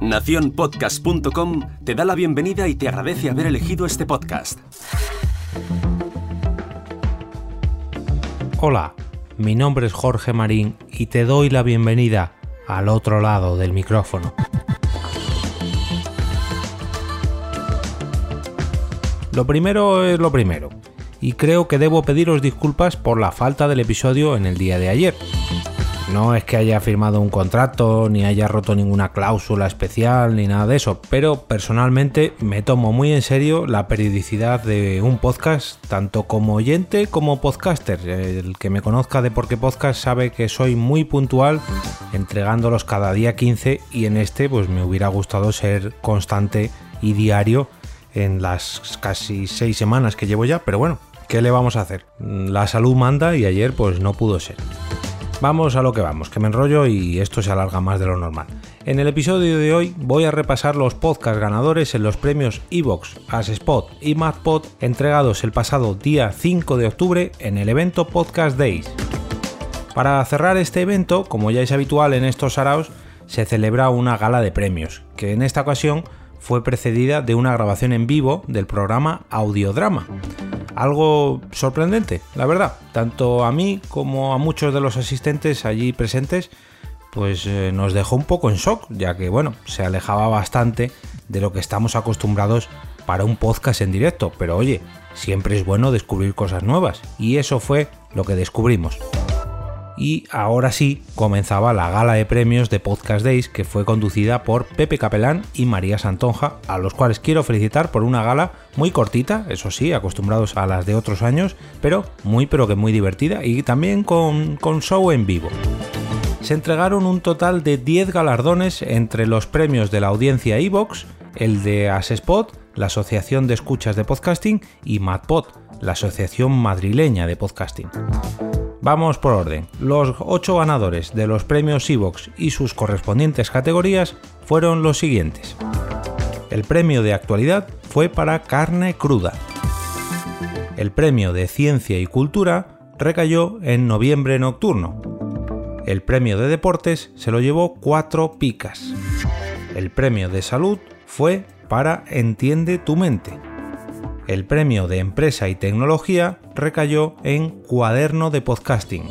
Naciónpodcast.com te da la bienvenida y te agradece haber elegido este podcast. Hola, mi nombre es Jorge Marín y te doy la bienvenida al otro lado del micrófono. Lo primero es lo primero, y creo que debo pediros disculpas por la falta del episodio en el día de ayer. No es que haya firmado un contrato, ni haya roto ninguna cláusula especial, ni nada de eso, pero personalmente me tomo muy en serio la periodicidad de un podcast, tanto como oyente como podcaster. El que me conozca de por qué podcast sabe que soy muy puntual, entregándolos cada día 15 y en este pues me hubiera gustado ser constante y diario en las casi seis semanas que llevo ya, pero bueno, ¿qué le vamos a hacer? La salud manda y ayer pues no pudo ser. Vamos a lo que vamos, que me enrollo y esto se alarga más de lo normal. En el episodio de hoy voy a repasar los podcasts ganadores en los premios Evox, Spot y MadPod entregados el pasado día 5 de octubre en el evento Podcast Days. Para cerrar este evento, como ya es habitual en estos saraos, se celebra una gala de premios, que en esta ocasión fue precedida de una grabación en vivo del programa Audiodrama. Algo sorprendente, la verdad, tanto a mí como a muchos de los asistentes allí presentes, pues eh, nos dejó un poco en shock, ya que bueno, se alejaba bastante de lo que estamos acostumbrados para un podcast en directo, pero oye, siempre es bueno descubrir cosas nuevas, y eso fue lo que descubrimos y ahora sí comenzaba la gala de premios de Podcast Days que fue conducida por Pepe Capelán y María Santonja, a los cuales quiero felicitar por una gala muy cortita, eso sí, acostumbrados a las de otros años, pero muy pero que muy divertida y también con, con show en vivo. Se entregaron un total de 10 galardones entre los premios de la audiencia Evox, el de Asespot, la Asociación de Escuchas de Podcasting, y MadPod, la Asociación Madrileña de Podcasting. Vamos por orden. Los ocho ganadores de los premios Evox y sus correspondientes categorías fueron los siguientes. El premio de actualidad fue para Carne Cruda. El premio de Ciencia y Cultura recayó en Noviembre Nocturno. El premio de Deportes se lo llevó Cuatro Picas. El premio de Salud fue para Entiende tu mente. El premio de Empresa y Tecnología recayó en Cuaderno de Podcasting.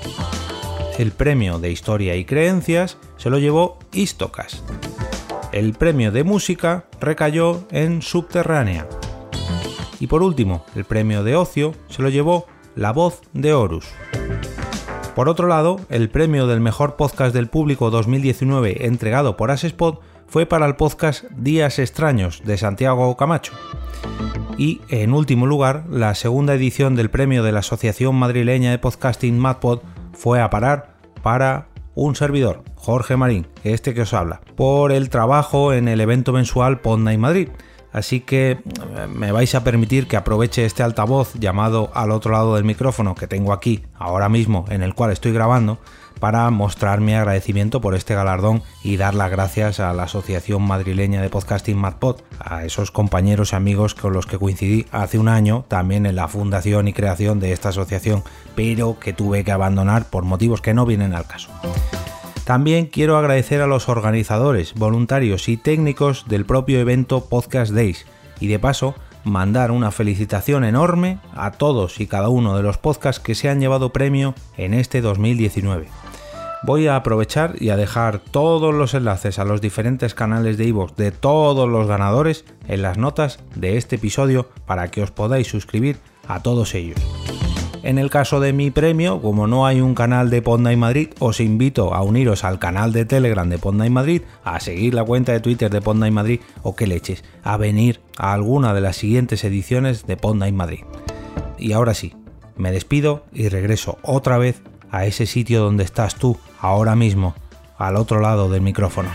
El premio de Historia y Creencias se lo llevó Istocas. El premio de Música recayó en Subterránea. Y por último, el premio de Ocio se lo llevó La Voz de Horus. Por otro lado, el premio del mejor podcast del público 2019 entregado por Asespot fue para el podcast Días Extraños de Santiago Camacho. Y, en último lugar, la segunda edición del premio de la Asociación Madrileña de Podcasting MadPod fue a parar para un servidor, Jorge Marín, este que os habla, por el trabajo en el evento mensual Podnight Madrid. Así que eh, me vais a permitir que aproveche este altavoz llamado al otro lado del micrófono que tengo aquí ahora mismo en el cual estoy grabando para mostrar mi agradecimiento por este galardón y dar las gracias a la Asociación Madrileña de Podcasting MadPod, a esos compañeros y amigos con los que coincidí hace un año también en la fundación y creación de esta asociación, pero que tuve que abandonar por motivos que no vienen al caso. También quiero agradecer a los organizadores, voluntarios y técnicos del propio evento Podcast Days y de paso mandar una felicitación enorme a todos y cada uno de los podcasts que se han llevado premio en este 2019 voy a aprovechar y a dejar todos los enlaces a los diferentes canales de iVoox de todos los ganadores en las notas de este episodio para que os podáis suscribir a todos ellos. En el caso de mi premio, como no hay un canal de y Madrid, os invito a uniros al canal de Telegram de y Madrid, a seguir la cuenta de Twitter de y Madrid o que leches, a venir a alguna de las siguientes ediciones de y Madrid. Y ahora sí, me despido y regreso otra vez a ese sitio donde estás tú ahora mismo, al otro lado del micrófono.